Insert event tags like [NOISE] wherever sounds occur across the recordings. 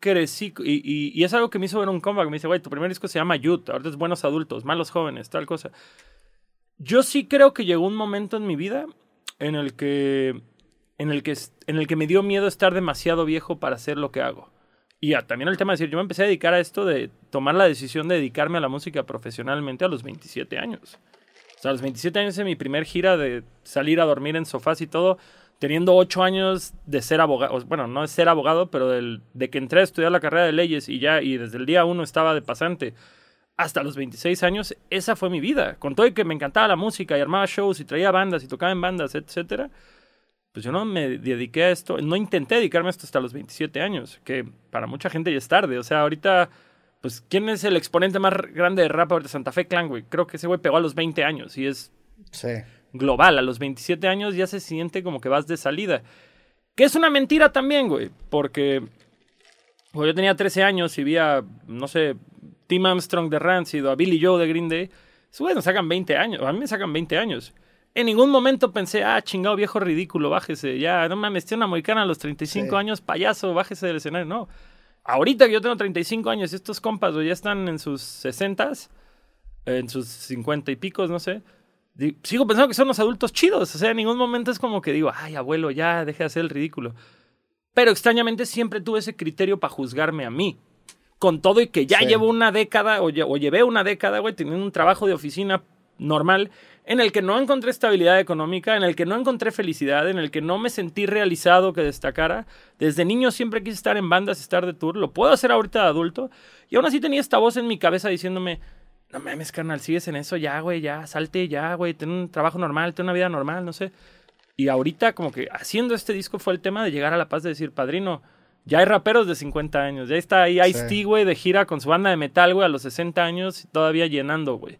crecí, y, y, y es algo que me hizo ver un que me dice, güey, tu primer disco se llama Youth, ahorita es Buenos Adultos, Malos Jóvenes, tal cosa. Yo sí creo que llegó un momento en mi vida en el que, en el que, en el que me dio miedo estar demasiado viejo para hacer lo que hago. Y ah, también el tema de decir, yo me empecé a dedicar a esto de tomar la decisión de dedicarme a la música profesionalmente a los 27 años. O sea, a los 27 años en mi primer gira de salir a dormir en sofás y todo, teniendo 8 años de ser abogado, bueno, no de ser abogado, pero del, de que entré a estudiar la carrera de leyes y ya, y desde el día 1 estaba de pasante hasta los 26 años, esa fue mi vida. Con todo y que me encantaba la música y armaba shows y traía bandas y tocaba en bandas, etcétera, pues yo no me dediqué a esto, no intenté dedicarme a esto hasta los 27 años, que para mucha gente ya es tarde. O sea, ahorita, pues, ¿quién es el exponente más grande de rap de Santa Fe Clan, güey? Creo que ese güey pegó a los 20 años y es Sí. Global. A los 27 años ya se siente como que vas de salida. Que es una mentira también, güey, porque yo tenía 13 años y vi a, no sé, Tim Armstrong de Rancid o a Billy Joe de Green Day, güeyes me sacan 20 años, a mí me sacan 20 años. En ningún momento pensé, ah, chingado viejo ridículo, bájese, ya, no mames, tiene una moicana a los 35 Sí. años, payaso, bájese del escenario, no. Ahorita que yo tengo 35 años y estos compas güey, ya están en sus 60s, en sus 50 y picos, no sé, sigo pensando que son los adultos chidos, o sea, en ningún momento es como que digo, ay, abuelo, ya, deje de hacer el ridículo. Pero extrañamente siempre tuve ese criterio para juzgarme a mí. Con todo y que ya Sí. llevo una década, o, lle- o llevé una década, güey, teniendo un trabajo de oficina normal, en el que no encontré estabilidad económica, en el que no encontré felicidad, en el que no me sentí realizado que destacara. Desde niño siempre quise estar en bandas, estar de tour, lo puedo hacer ahorita de adulto. Y aún así tenía esta voz en mi cabeza diciéndome, no mames, carnal, sigues en eso, ya, güey, ya, salte, ya, güey, ten un trabajo normal, ten una vida normal, no sé. Y ahorita como que haciendo este disco fue el tema de llegar a la paz de decir, padrino, ya hay raperos de 50 años, ya está ahí Ice-T, Sí. güey, de gira con su banda de metal, güey, a los 60 años, todavía llenando, güey.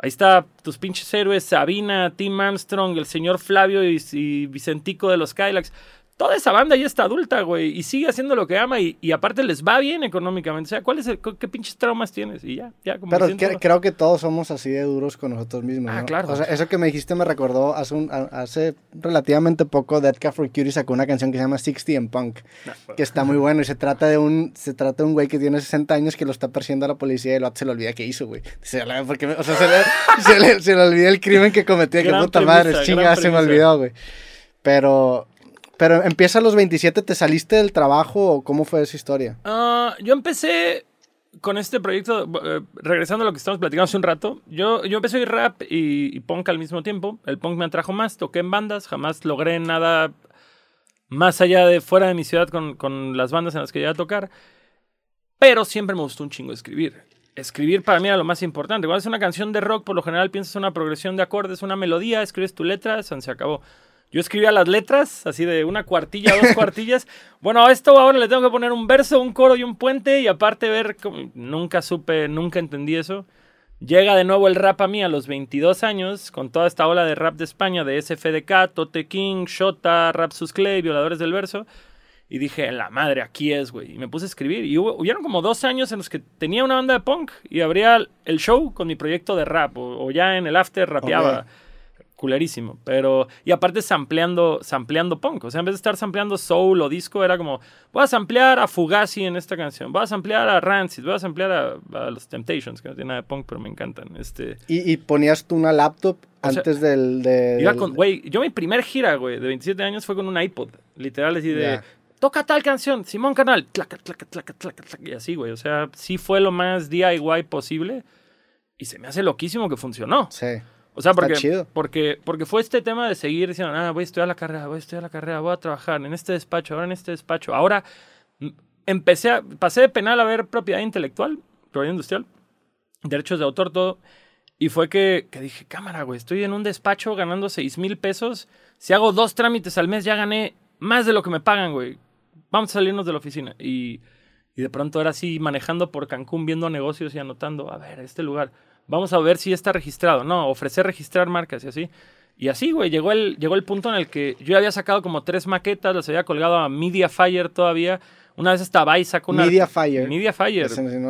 Ahí está tus pinches héroes, Sabina, Tim Armstrong, el señor Flavio y, y Vicentico de los Kylax. Toda esa banda ya está adulta, güey, y sigue haciendo lo que ama y, y aparte les va bien económicamente. O sea, ¿cuál es el, qué pinches traumas tienes? Y ya, ya, como Pero siento- que- creo que todos somos así de duros con nosotros mismos. Ah, ¿no? claro. O sea, eso que me dijiste me recordó hace, un- hace relativamente poco Dead Cat for Cutie sacó una canción que se llama 60 en Punk, que está muy bueno y se trata de un se trata de un güey que tiene 60 años que lo está persiguiendo a la policía y vato se le olvida que hizo, güey. Se le, porque me- o sea, se le, [LAUGHS] se le- se le olvida el crimen que cometió, que puta premisa, madre, chingada, se me olvidó, güey. Pero pero empieza a los 27, ¿te saliste del trabajo o cómo fue esa historia? Ah, yo empecé con este proyecto, eh, regresando a lo que estamos platicando hace un rato, yo, yo empecé a oír rap y, punk al mismo tiempo. El punk me atrajo más, toqué en bandas, jamás logré nada más allá de fuera de mi ciudad con, con las bandas en las que iba a tocar. Pero siempre me gustó un chingo escribir. Escribir para mí era lo más importante. Cuando haces una canción de rock, por lo general piensas una progresión de acordes, una melodía, escribes tu letra, se acabó. Yo escribía las letras, así de una cuartilla, dos cuartillas. [LAUGHS] Bueno, a esto ahora le tengo que poner un verso, un coro y un puente. Y aparte ver, cómo- nunca supe, nunca entendí eso. Llega de nuevo el rap a mí a los 22 años, con toda esta ola de rap de España, de SFDK, Tote King, Shota, Rap Sus Clay, Violadores del Verso. Y dije, la madre, aquí es, güey. Y me puse a escribir. Y hubo, hubieron como dos años en los que tenía una banda de punk y abría el show con mi proyecto de rap. O, o ya en el after rapeaba. Culerísimo. Pero, y aparte sampleando, sampleando punk. O sea, en vez de estar sampleando soul o disco, era como, voy a samplear a Fugazi en esta canción. Voy a samplear a Rancid. Voy a samplear a, a los Temptations, que no tiene nada de punk, pero me encantan. Este, Y, y ponías tú una laptop O sea, antes del de Iba del- con, güey, yo mi primer gira, güey, de 27 años fue con un iPod. Literal, así de, toca tal canción, Simón Canal, tlaca, tlaca, tlaca, tlaca, tlaca, y así, güey. O sea, sí fue lo más DIY posible y se me hace loquísimo que funcionó. Sí. O sea, porque, chido. porque, porque fue este tema de seguir diciendo, ah, voy a estudiar la carrera, voy a estudiar la carrera, voy a trabajar en este despacho, ahora en este despacho. Ahora empecé a, pasé de penal a ver propiedad intelectual, propiedad industrial, derechos de autor, todo. Y fue que, que dije, cámara, güey, estoy en un despacho ganando 6 mil pesos. Si hago dos trámites al mes, ya gané más de lo que me pagan, güey. Vamos a salirnos de la oficina. Y, y de pronto era así, manejando por Cancún, viendo negocios y anotando, a ver, este lugar, vamos a ver si ya está registrado. No, ofrecer registrar marcas y así. Y así, güey, llegó el, llegó el punto en el que yo ya había sacado como tres maquetas, las había colgado a Mediafire todavía. Una vez estaba ahí, sacó una... Mediafire. Mediafire.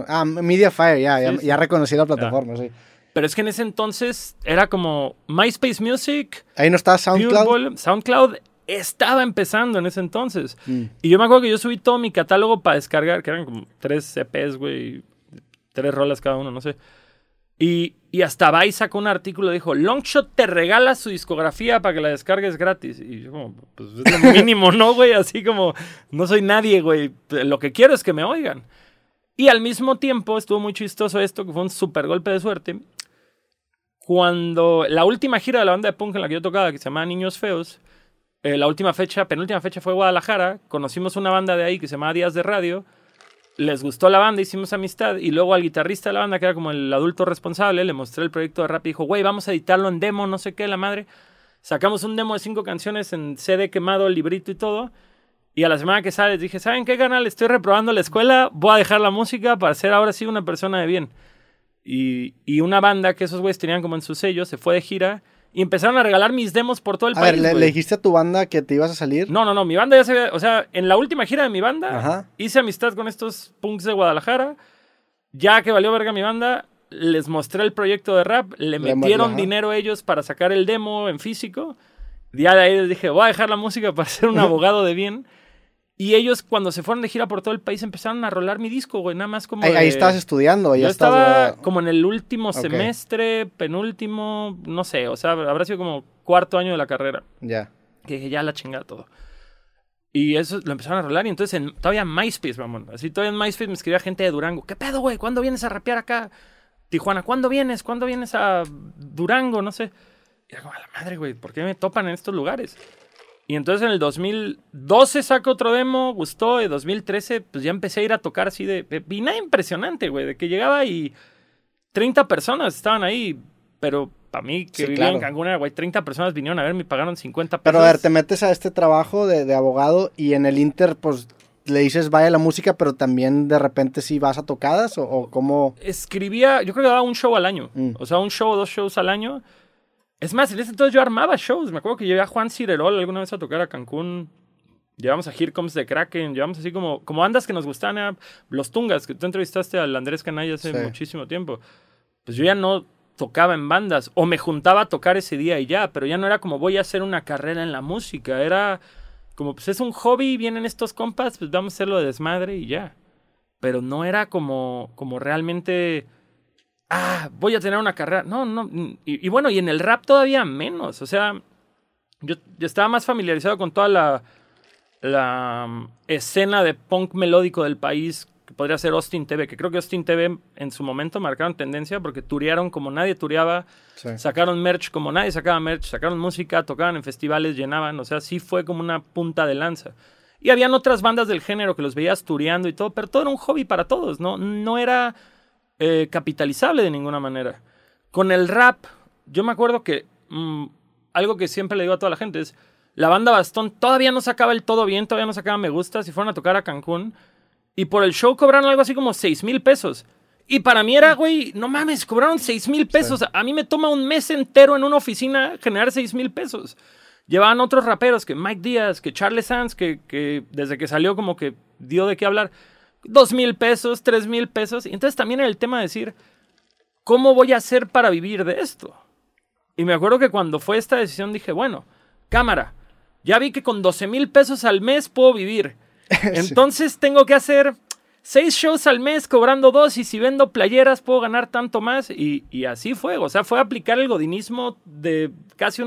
Ah, Mediafire, ya, ya, Sí, sí. ya reconocí la plataforma, sí. Pero es que en ese entonces era como MySpace Music, Ahí no estaba SoundCloud. SoundCloud estaba empezando en ese entonces. Y yo me acuerdo que yo subí todo mi catálogo para descargar, que eran como tres CPs, güey, tres rolas cada uno, no sé. Y, y hasta Vice sacó un artículo, dijo, Longshot te regala su discografía para que la descargues gratis. Y yo como, pues es lo mínimo, ¿no, güey? Así como, no soy nadie, güey. Lo que quiero es que me oigan. Y al mismo tiempo estuvo muy chistoso esto, que fue un super golpe de suerte. Cuando la última gira de la banda de punk en la que yo tocaba, que se llamaba Niños Feos, eh, la última fecha, penúltima fecha fue Guadalajara, conocimos una banda de ahí que se llamaba Días de Radio, les gustó la banda, hicimos amistad y luego al guitarrista de la banda, que era como el adulto responsable, le mostré el proyecto de rap y dijo, güey, vamos a editarlo en demo, no sé qué, la madre. Sacamos un demo de cinco canciones en CD quemado, librito y todo. Y a la semana que sale dije, ¿saben qué, canal? Estoy reprobando la escuela, voy a dejar la música para ser ahora sí una persona de bien. Y, y una banda que esos güeyes tenían como en su sello se fue de gira y empezaron a regalar mis demos por todo el A país. ver, ¿le, dijiste a tu banda que te ibas a salir? No, no, no, mi banda ya se había, o sea, en la última gira de mi banda Ajá. hice amistad con estos punks de Guadalajara. Ya que valió verga mi banda, les mostré el proyecto de rap, le Le metieron ajá. dinero ellos para sacar el demo en físico. Ya de ahí les dije, voy a dejar la música para ser un [LAUGHS] abogado de bien. Y ellos cuando se fueron de gira por todo el país empezaron a rolar mi disco, güey, nada más como Ahí, ahí de- estabas estudiando, ya yo estaba como en el último semestre, penúltimo, no sé, o sea, habrá sido como cuarto año de la carrera. Ya. Que dije, ya la chingada todo. Y eso lo empezaron a rolar. Y entonces en, todavía en MySpace, mamón. Así todavía en MySpace me escribía gente de Durango. ¿Qué pedo, güey? ¿Cuándo vienes a rapear acá? Tijuana, ¿cuándo vienes? ¿Cuándo vienes a Durango? No sé. Y era como, a la madre, güey, ¿por qué me topan en estos lugares? Y entonces en el 2012 saco otro demo, gustó. Y 2013, pues ya empecé a ir a tocar así de. de- Y nada impresionante, güey, de que llegaba y 30 personas estaban ahí. Pero para mí, que Sí, vivía en claro. Cancún, era, güey, 30 personas vinieron a verme y pagaron 50 pesos. Pero a ver, te metes a este trabajo de, de abogado y en el Inter, pues, le dices vaya la música, pero también de repente sí vas a tocadas o, o cómo... escribía, yo creo que daba un show al año. Mm. O sea, un show o dos shows al año. Es más, en ese entonces yo armaba shows. Me acuerdo que llevé a Juan Cirerol alguna vez a tocar a Cancún. Llevamos a Here Comes the Kraken. Llevamos así como, como bandas que nos gustaban. Los Tungas, que tú entrevistaste al Andrés Canalla hace Sí. muchísimo tiempo. Pues yo ya no tocaba en bandas. O me juntaba a tocar ese día y ya. Pero ya no era como voy a hacer una carrera en la música. Era como, pues es un hobby. Vienen estos compas, pues vamos a hacerlo de desmadre y ya. Pero no era como, como realmente ah, voy a tener una carrera. No, no. Y, y bueno, y en el rap todavía menos. O sea, yo, yo estaba más familiarizado con toda la, la um, escena de punk melódico del país, que podría ser Austin TV, que creo que Austin TV en su momento marcaron tendencia porque turearon como nadie tureaba, Sí. sacaron merch como nadie sacaba merch, sacaron música, tocaban en festivales, llenaban. O sea, sí fue como una punta de lanza. Y habían otras bandas del género que los veías tureando y todo, pero todo era un hobby para todos, ¿no? No era eh, capitalizable de ninguna manera. Con el rap, yo me acuerdo que mm, algo que siempre le digo a toda la gente es, la banda Bastón todavía no sacaba el todo bien, todavía no sacaba me gusta, si fueron a tocar a Cancún, y por el show cobraron algo así como 6 mil pesos. Y para mí era, güey, no mames, cobraron 6 mil pesos. A mí me toma un mes entero en una oficina generar 6 mil pesos. Llevaban otros raperos que Mike Díaz, que Charles Sands, que, que desde que salió como que dio de qué hablar. Dos mil pesos, tres mil pesos. Y entonces también era el tema de decir, ¿cómo voy a hacer para vivir de esto? Y me acuerdo que cuando fue esta decisión dije, bueno, cámara, ya vi que con 12 mil pesos al mes puedo vivir. [LAUGHS] Entonces tengo que hacer seis shows al mes cobrando dos y si vendo playeras puedo ganar tanto más. Y, y así fue, o sea, fue aplicar el godinismo de casi una